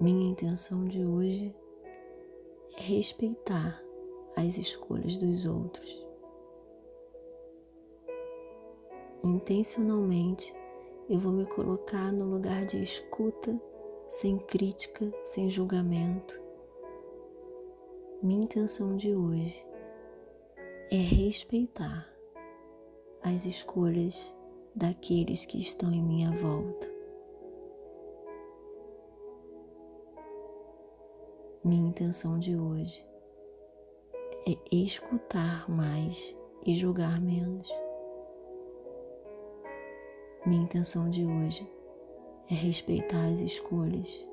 Minha intenção de hoje é respeitar as escolhas dos outros. Intencionalmente, eu vou me colocar no lugar de escuta, sem crítica, sem julgamento. Minha intenção de hoje é respeitar as escolhas daqueles que estão em minha volta. Minha intenção de hoje é escutar mais e julgar menos. Minha intenção de hoje é respeitar as escolhas